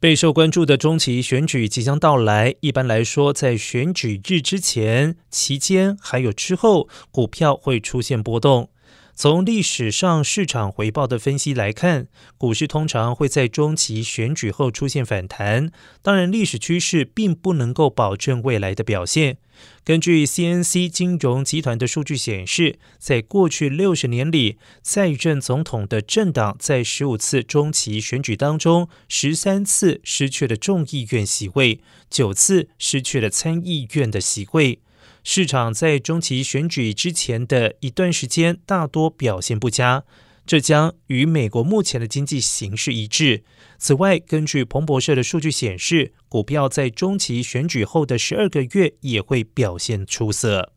备受关注的中期选举即将到来。一般来说，在选举日之前、期间还有之后，股票会出现波动。从历史上市场回报的分析来看，股市通常会在中期选举后出现反弹。当然，历史趋势并不能够保证未来的表现。根据 CNC 金融集团的数据显示，在过去六十年里，在任总统的政党在十五次中期选举当中，十三次失去了众议院席位，九次失去了参议院的席位。市场在中期选举之前的一段时间大多表现不佳，这将与美国目前的经济形势一致。此外，根据彭博社的数据显示，股票在中期选举后的十二个月也会表现出色。